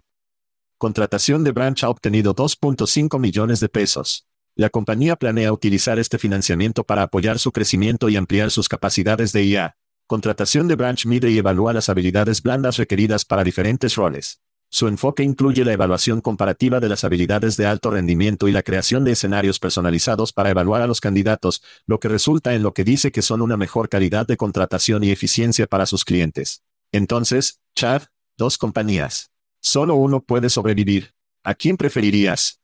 S2: Contratación de Branch ha obtenido 2.5 millones de pesos. La compañía planea utilizar este financiamiento para apoyar su crecimiento y ampliar sus capacidades de IA. Contratación de Branch mide y evalúa las habilidades blandas requeridas para diferentes roles. Su enfoque incluye la evaluación comparativa de las habilidades de alto rendimiento y la creación de escenarios personalizados para evaluar a los candidatos, lo que resulta en lo que dice que son una mejor calidad de contratación y eficiencia para sus clientes. Entonces, Chad, dos compañías. Solo uno puede sobrevivir. ¿A quién preferirías?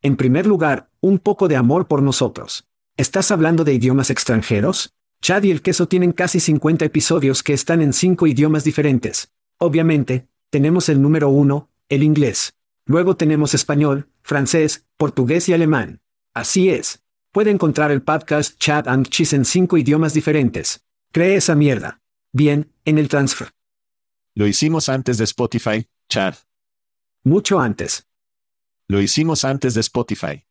S3: En primer lugar, un poco de amor por nosotros. ¿Estás hablando de idiomas extranjeros? Chad y el queso tienen casi 50 episodios que están en cinco idiomas diferentes. Obviamente, tenemos el número uno, el inglés. Luego tenemos español, francés, portugués y alemán. Así es. Puede encontrar el podcast Chad and Cheese en cinco idiomas diferentes. Cree esa mierda. Bien, en el transfer.
S2: Lo hicimos antes de Spotify, Chad.
S3: Mucho antes.
S2: Lo hicimos antes de Spotify.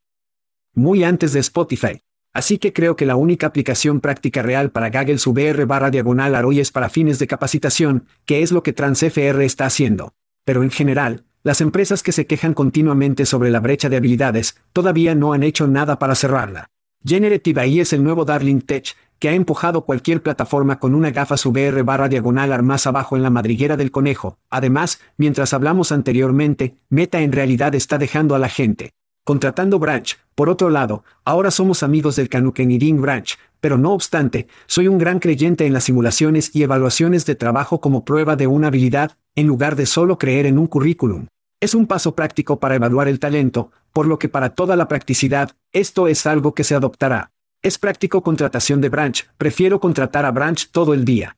S3: Muy antes de Spotify. Así que creo que la única aplicación práctica real para Gaggle VR barra diagonal hoy es para fines de capacitación, que es lo que TransFR está haciendo. Pero en general, las empresas que se quejan continuamente sobre la brecha de habilidades, todavía no han hecho nada para cerrarla. Generative AI es el nuevo Darling Tech, que ha empujado cualquier plataforma con una gafas VR barra diagonal más abajo en la madriguera del conejo. Además, mientras hablamos anteriormente, Meta en realidad está dejando a la gente. Contratando Branch, por otro lado, ahora somos amigos del Canukenirin Branch, pero no obstante, soy un gran creyente en las simulaciones y evaluaciones de trabajo como prueba de una habilidad, en lugar de solo creer en un currículum. Es un paso práctico para evaluar el talento, por lo que para toda la practicidad, esto es algo que se adoptará. Es práctico contratación de Branch, prefiero contratar a Branch todo el día.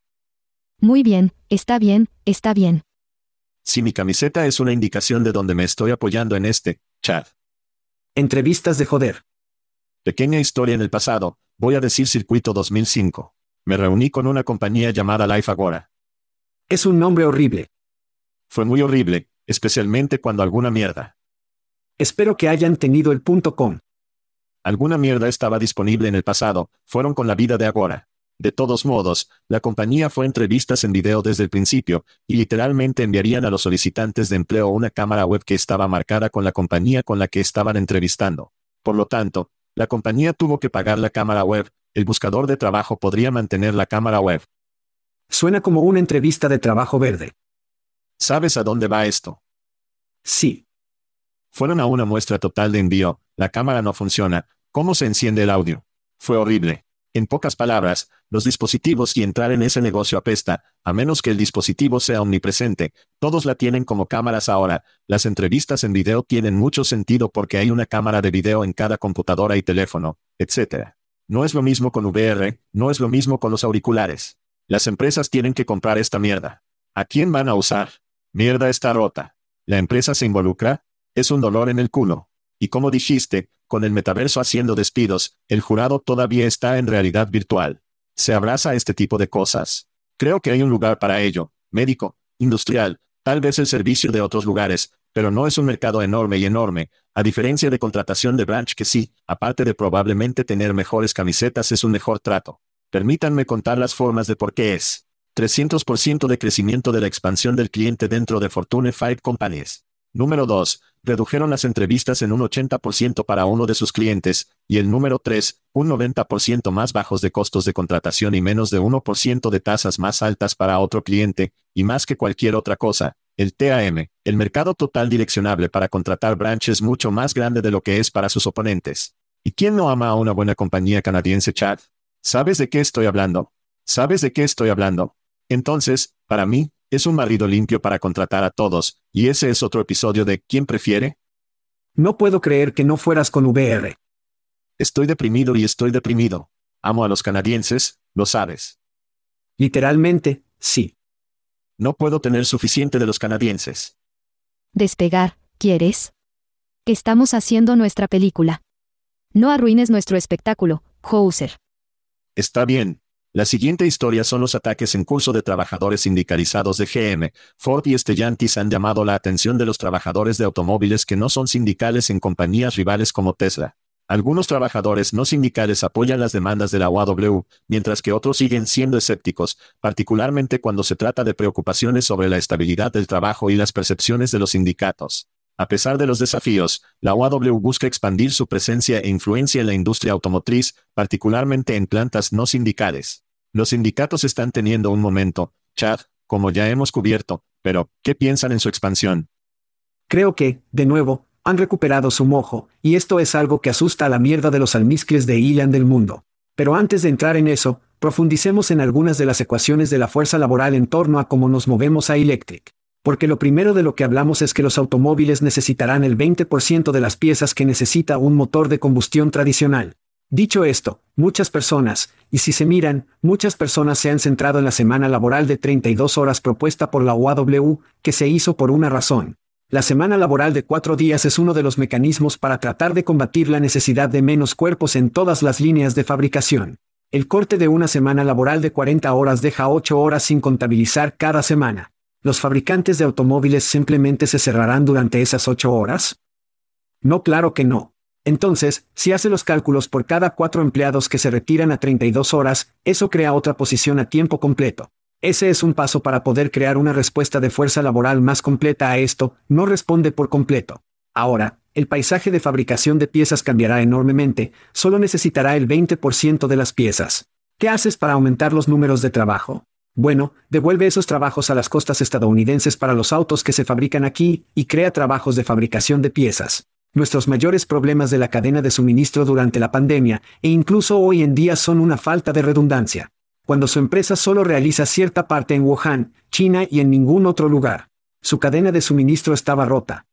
S4: Muy bien, está bien, está bien.
S2: Si mi camiseta es una indicación de donde me estoy apoyando en este, chat.
S3: Entrevistas de joder.
S2: Pequeña historia en el pasado, voy a decir Circuito 2005. Me reuní con una compañía llamada Life Agora.
S3: Es un nombre horrible.
S2: Fue muy horrible, especialmente cuando alguna mierda.
S3: Espero que hayan tenido el punto com.
S2: Alguna mierda estaba disponible en el pasado, fueron con la vida de Agora. De todos modos, la compañía fue entrevistas en video desde el principio, y literalmente enviarían a los solicitantes de empleo una cámara web que estaba marcada con la compañía con la que estaban entrevistando. Por lo tanto, la compañía tuvo que pagar la cámara web, el buscador de trabajo podría mantener la cámara web.
S3: Suena como una entrevista de trabajo verde.
S2: ¿Sabes a dónde va esto?
S3: Sí.
S2: Fueron a una muestra total de envío, la cámara no funciona, ¿cómo se enciende el audio? Fue horrible. En pocas palabras, los dispositivos y entrar en ese negocio apesta, a menos que el dispositivo sea omnipresente. Todos la tienen como cámaras ahora. Las entrevistas en video tienen mucho sentido porque hay una cámara de video en cada computadora y teléfono, etc. No es lo mismo con VR, no es lo mismo con los auriculares. Las empresas tienen que comprar esta mierda. ¿A quién van a usar? Mierda está rota. ¿La empresa se involucra? Es un dolor en el culo. Y como dijiste, con el metaverso haciendo despidos, el jurado todavía está en realidad virtual. Se abraza este tipo de cosas. Creo que hay un lugar para ello, médico, industrial, tal vez el servicio de otros lugares, pero no es un mercado enorme y enorme, a diferencia de contratación de branch que sí, aparte de probablemente tener mejores camisetas es un mejor trato. Permítanme contar las formas de por qué es. 300% de crecimiento de la expansión del cliente dentro de Fortune 5 Companies. Número 2. Redujeron las entrevistas en un 80% para uno de sus clientes, y el número 3, un 90% más bajos de costos de contratación y menos de 1% de tasas más altas para otro cliente, y más que cualquier otra cosa, el TAM, el mercado total direccionable para contratar branches mucho más grande de lo que es para sus oponentes. ¿Y quién no ama a una buena compañía canadiense, Chad? ¿Sabes de qué estoy hablando? ¿Sabes de qué estoy hablando? Entonces, para mí, es un marido limpio para contratar a todos, y ese es otro episodio de ¿Quién prefiere?
S3: No puedo creer que no fueras con VR.
S2: Estoy deprimido y estoy deprimido. Amo a los canadienses, lo sabes.
S3: Literalmente, sí.
S2: No puedo tener suficiente de los canadienses.
S4: Despegar, ¿quieres? Estamos haciendo nuestra película. No arruines nuestro espectáculo, Hauser.
S2: Está bien, la siguiente historia son los ataques en curso de trabajadores sindicalizados de GM. Ford y Stellantis han llamado la atención de los trabajadores de automóviles que no son sindicales en compañías rivales como Tesla. Algunos trabajadores no sindicales apoyan las demandas de la UAW, mientras que otros siguen siendo escépticos, particularmente cuando se trata de preocupaciones sobre la estabilidad del trabajo y las percepciones de los sindicatos. A pesar de los desafíos, la UAW busca expandir su presencia e influencia en la industria automotriz, particularmente en plantas no sindicales. Los sindicatos están teniendo un momento, Chad, como ya hemos cubierto, pero, ¿qué piensan en su expansión?
S3: Creo que, de nuevo, han recuperado su mojo, y esto es algo que asusta a la mierda de los almizcles de Ilan del mundo. Pero antes de entrar en eso, profundicemos en algunas de las ecuaciones de la fuerza laboral en torno a cómo nos movemos a Electric porque lo primero de lo que hablamos es que los automóviles necesitarán el 20% de las piezas que necesita un motor de combustión tradicional. Dicho esto, muchas personas, y si se miran, muchas personas se han centrado en la semana laboral de 32 horas propuesta por la UAW, que se hizo por una razón. La semana laboral de cuatro días es uno de los mecanismos para tratar de combatir la necesidad de menos cuerpos en todas las líneas de fabricación. El corte de una semana laboral de 40 horas deja 8 horas sin contabilizar cada semana. ¿Los fabricantes de automóviles simplemente se cerrarán durante esas ocho horas? No, claro que no. Entonces, si hace los cálculos por cada cuatro empleados que se retiran a 32 horas, eso crea otra posición a tiempo completo. Ese es un paso para poder crear una respuesta de fuerza laboral más completa a esto, no responde por completo. Ahora, el paisaje de fabricación de piezas cambiará enormemente, solo necesitará el 20% de las piezas. ¿Qué haces para aumentar los números de trabajo? Bueno, devuelve esos trabajos a las costas estadounidenses para los autos que se fabrican aquí, y crea trabajos de fabricación de piezas. Nuestros mayores problemas de la cadena de suministro durante la pandemia, e incluso hoy en día son una falta de redundancia. Cuando su empresa solo realiza cierta parte en Wuhan, China y en ningún otro lugar. Su cadena de suministro estaba rota.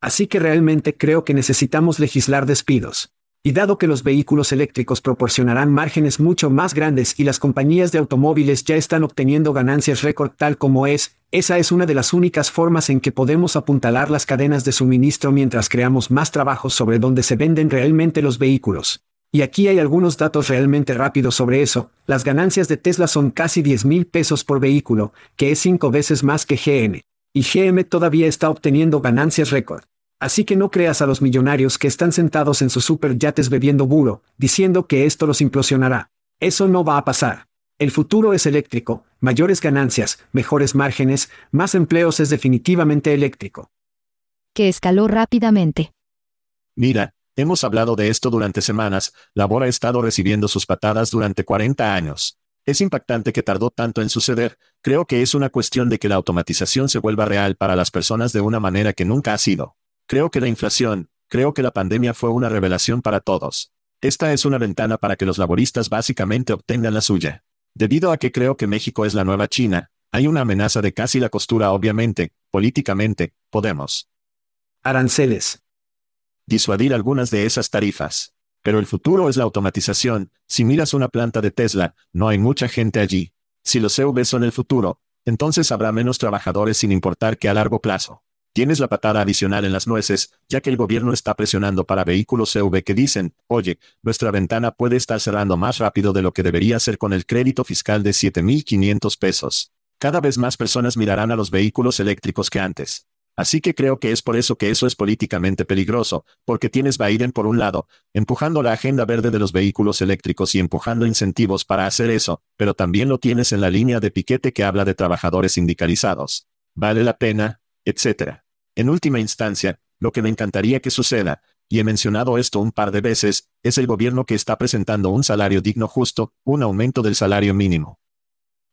S3: Así que realmente creo que necesitamos legislar despidos. Y dado que los vehículos eléctricos proporcionarán márgenes mucho más grandes y las compañías de automóviles ya están obteniendo ganancias récord tal como es, esa es una de las únicas formas en que podemos apuntalar las cadenas de suministro mientras creamos más trabajos sobre dónde se venden realmente los vehículos. Y aquí hay algunos datos realmente rápidos sobre eso. Las ganancias de Tesla son casi 10 mil pesos por vehículo, que es cinco veces más que GM. Y GM todavía está obteniendo ganancias récord. Así que no creas a los millonarios que están sentados en sus superyates bebiendo buro, diciendo que esto los implosionará. Eso no va a pasar. El futuro es eléctrico, mayores ganancias, mejores márgenes, más empleos es definitivamente eléctrico.
S4: Que escaló rápidamente.
S2: Mira, hemos hablado de esto durante semanas, Labor ha estado recibiendo sus patadas durante 40 años. Es impactante que tardó tanto en suceder, creo que es una cuestión de que la automatización se vuelva real para las personas de una manera que nunca ha sido. Creo que la inflación, creo que la pandemia fue una revelación para todos. Esta es una ventana para que los laboristas básicamente obtengan la suya. Debido a que creo que México es la nueva China, hay una amenaza de casi la costura obviamente, políticamente, podemos.
S3: Aranceles.
S2: Disuadir algunas de esas tarifas. Pero el futuro es la automatización. Si miras una planta de Tesla, no hay mucha gente allí. Si los CV son el futuro, entonces habrá menos trabajadores sin importar que a largo plazo. Tienes la patada adicional en las nueces, ya que el gobierno está presionando para vehículos CV que dicen, oye, nuestra ventana puede estar cerrando más rápido de lo que debería ser con el crédito fiscal de 7.500 pesos. Cada vez más personas mirarán a los vehículos eléctricos que antes. Así que creo que es por eso que eso es políticamente peligroso, porque tienes Biden por un lado, empujando la agenda verde de los vehículos eléctricos y empujando incentivos para hacer eso, pero también lo tienes en la línea de piquete que habla de trabajadores sindicalizados. ¿Vale la pena? Etcétera. En última instancia, lo que me encantaría que suceda, y he mencionado esto un par de veces, es el gobierno que está presentando un salario digno justo, un aumento del salario mínimo.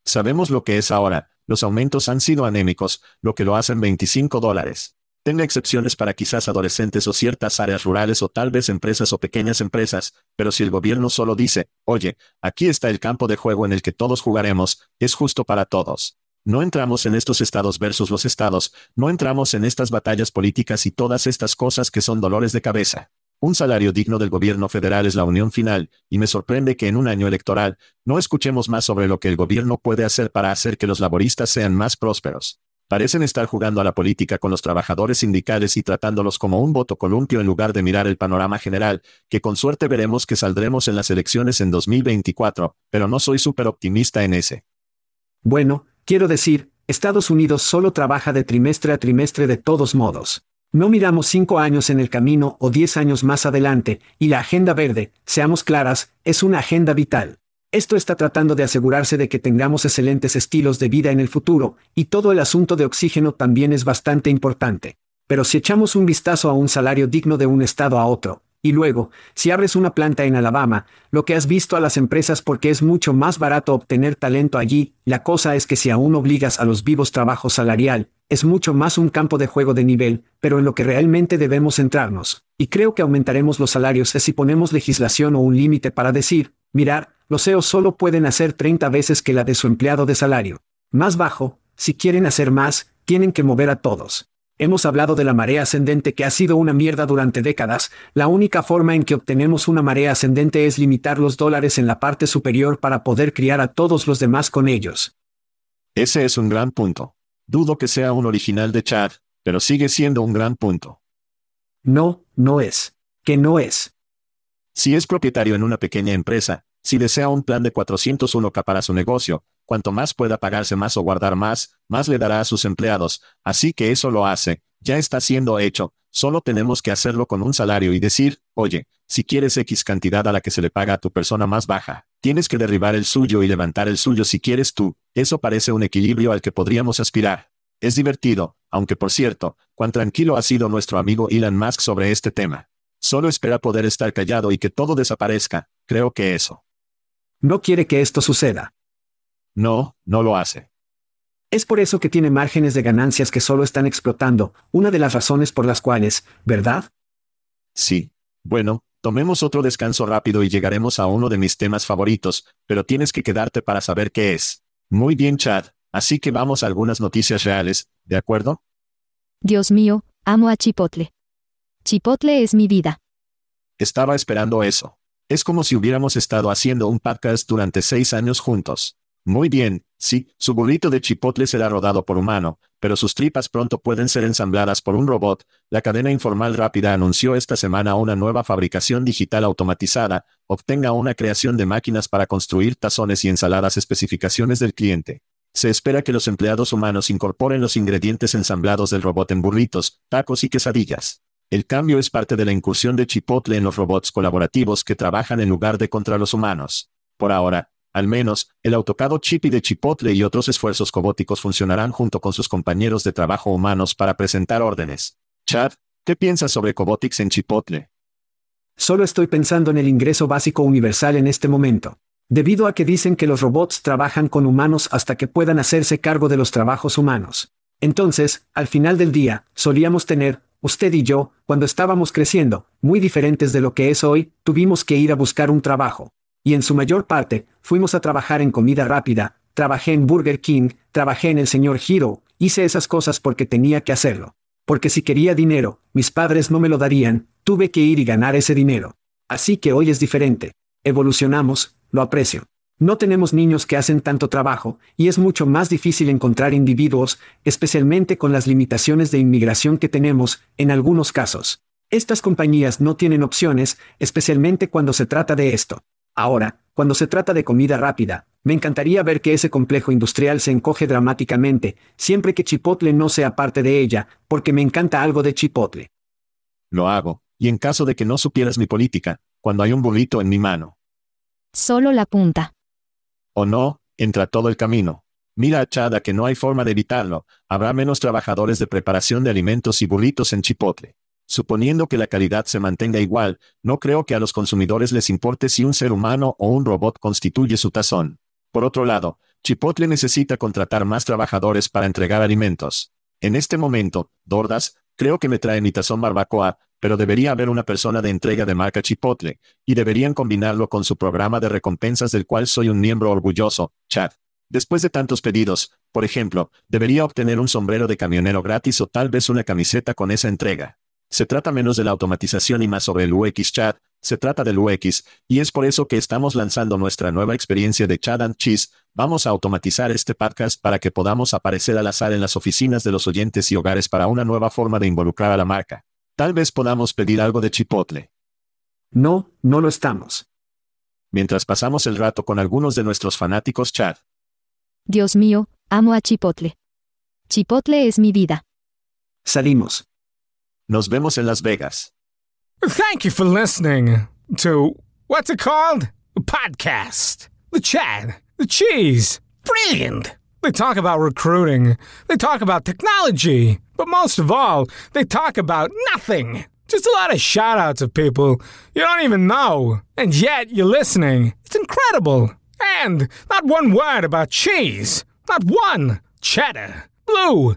S2: Sabemos lo que es ahora, los aumentos han sido anémicos, lo que lo hacen 25 dólares. Tenga excepciones para quizás adolescentes o ciertas áreas rurales o tal vez empresas o pequeñas empresas, pero si el gobierno solo dice, oye, aquí está el campo de juego en el que todos jugaremos, es justo para todos. No entramos en estos estados versus los estados, no entramos en estas batallas políticas y todas estas cosas que son dolores de cabeza. Un salario digno del gobierno federal es la unión final, y me sorprende que en un año electoral, no escuchemos más sobre lo que el gobierno puede hacer para hacer que los laboristas sean más prósperos. Parecen estar jugando a la política con los trabajadores sindicales y tratándolos como un voto columpio en lugar de mirar el panorama general, que con suerte veremos que saldremos en las elecciones en 2024, pero no soy súper optimista en ese.
S3: Bueno, quiero decir, Estados Unidos solo trabaja de trimestre a trimestre de todos modos. No miramos cinco años en el camino o diez años más adelante, y la agenda verde, seamos claras, es una agenda vital. Esto está tratando de asegurarse de que tengamos excelentes estilos de vida en el futuro, y todo el asunto de oxígeno también es bastante importante. Pero si echamos un vistazo a un salario digno de un estado a otro, y luego, si abres una planta en Alabama, lo que has visto a las empresas porque es mucho más barato obtener talento allí, la cosa es que si aún obligas a los vivos trabajo salarial, es mucho más un campo de juego de nivel, pero en lo que realmente debemos centrarnos. Y creo que aumentaremos los salarios si ponemos legislación o un límite para decir, mirar, los CEOs solo pueden hacer 30 veces que la de su empleado de salario. Más bajo, si quieren hacer más, tienen que mover a todos. Hemos hablado de la marea ascendente que ha sido una mierda durante décadas, la única forma en que obtenemos una marea ascendente es limitar los dólares en la parte superior para poder criar a todos los demás con ellos.
S2: Ese es un gran punto. Dudo que sea un original de Chad, pero sigue siendo un gran punto.
S3: No, no es. Que no es.
S2: Si es propietario en una pequeña empresa, si desea un plan de 401k para su negocio, cuanto más pueda pagarse más o guardar más, más le dará a sus empleados, así que eso lo hace, ya está siendo hecho, solo tenemos que hacerlo con un salario y decir, oye, si quieres X cantidad a la que se le paga a tu persona más baja, tienes que derribar el suyo y levantar el suyo si quieres tú, eso parece un equilibrio al que podríamos aspirar. Es divertido, aunque por cierto, cuán tranquilo ha sido nuestro amigo Elon Musk sobre este tema. Solo espera poder estar callado y que todo desaparezca, creo que eso.
S3: No quiere que esto suceda.
S2: No, no lo hace.
S3: Es por eso que tiene márgenes de ganancias que solo están explotando, una de las razones por las cuales, ¿verdad?
S2: Sí. Bueno, tomemos otro descanso rápido y llegaremos a uno de mis temas favoritos, pero tienes que quedarte para saber qué es. Muy bien, Chad. Así que vamos a algunas noticias reales, ¿de acuerdo?
S4: Dios mío, amo a Chipotle. Chipotle es mi vida.
S2: Estaba esperando eso. Es como si hubiéramos estado haciendo un podcast durante seis años juntos. Muy bien, sí, su burrito de chipotle será rodado por humano, pero sus tripas pronto pueden ser ensambladas por un robot. La cadena informal rápida anunció esta semana una nueva fabricación digital automatizada, obtenga una creación de máquinas para construir tazones y ensaladas especificaciones del cliente. Se espera que los empleados humanos incorporen los ingredientes ensamblados del robot en burritos, tacos y quesadillas. El cambio es parte de la incursión de Chipotle en los robots colaborativos que trabajan en lugar de contra los humanos. Por ahora, al menos, el autocado Chippy de Chipotle y otros esfuerzos cobóticos funcionarán junto con sus compañeros de trabajo humanos para presentar órdenes. Chad, ¿qué piensas sobre Cobotics en Chipotle?
S3: Solo estoy pensando en el ingreso básico universal en este momento. Debido a que dicen que los robots trabajan con humanos hasta que puedan hacerse cargo de los trabajos humanos. Entonces, al final del día, solíamos tener usted y yo, cuando estábamos creciendo, muy diferentes de lo que es hoy, tuvimos que ir a buscar un trabajo. Y en su mayor parte, fuimos a trabajar en comida rápida, trabajé en Burger King, trabajé en el señor Hero, hice esas cosas porque tenía que hacerlo. Porque si quería dinero, mis padres no me lo darían, tuve que ir y ganar ese dinero. Así que hoy es diferente. Evolucionamos, lo aprecio. No tenemos niños que hacen tanto trabajo, y es mucho más difícil encontrar individuos, especialmente con las limitaciones de inmigración que tenemos, en algunos casos. Estas compañías no tienen opciones, especialmente cuando se trata de esto. Ahora, cuando se trata de comida rápida, me encantaría ver que ese complejo industrial se encoge dramáticamente, siempre que Chipotle no sea parte de ella, porque me encanta algo de Chipotle.
S2: Lo hago, y en caso de que no supieras mi política, cuando hay un burrito en mi mano.
S4: Solo la punta
S2: o no, entra todo el camino. Mira a Chada que no hay forma de evitarlo, habrá menos trabajadores de preparación de alimentos y burritos en Chipotle. Suponiendo que la calidad se mantenga igual, no creo que a los consumidores les importe si un ser humano o un robot constituye su tazón. Por otro lado, Chipotle necesita contratar más trabajadores para entregar alimentos. En este momento, Dordas, creo que me trae mi tazón barbacoa, pero debería haber una persona de entrega de marca Chipotle, y deberían combinarlo con su programa de recompensas del cual soy un miembro orgulloso, Chad. Después de tantos pedidos, por ejemplo, debería obtener un sombrero de camionero gratis o tal vez una camiseta con esa entrega. Se trata menos de la automatización y más sobre el UX Chat, se trata del UX, y es por eso que estamos lanzando nuestra nueva experiencia de Chat and Cheese. Vamos a automatizar este podcast para que podamos aparecer al azar en las oficinas de los oyentes y hogares para una nueva forma de involucrar a la marca. Tal vez podamos pedir algo de chipotle.
S3: No, no lo estamos.
S2: Mientras pasamos el rato con algunos de nuestros fanáticos chat.
S4: Dios mío, amo a Chipotle. Chipotle es mi vida.
S3: Salimos.
S2: Nos vemos en Las Vegas.
S5: Thank you for listening to what's it called? A podcast. The chat. The cheese. Brilliant. They talk about recruiting. They talk about technology. But most of all, they talk about nothing. Just a lot of shout outs of people you don't even know. And yet you're listening. It's incredible. And not one word about cheese. Not one. Cheddar. Blue.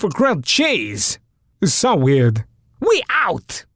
S5: for grilled cheese. So weird. We out!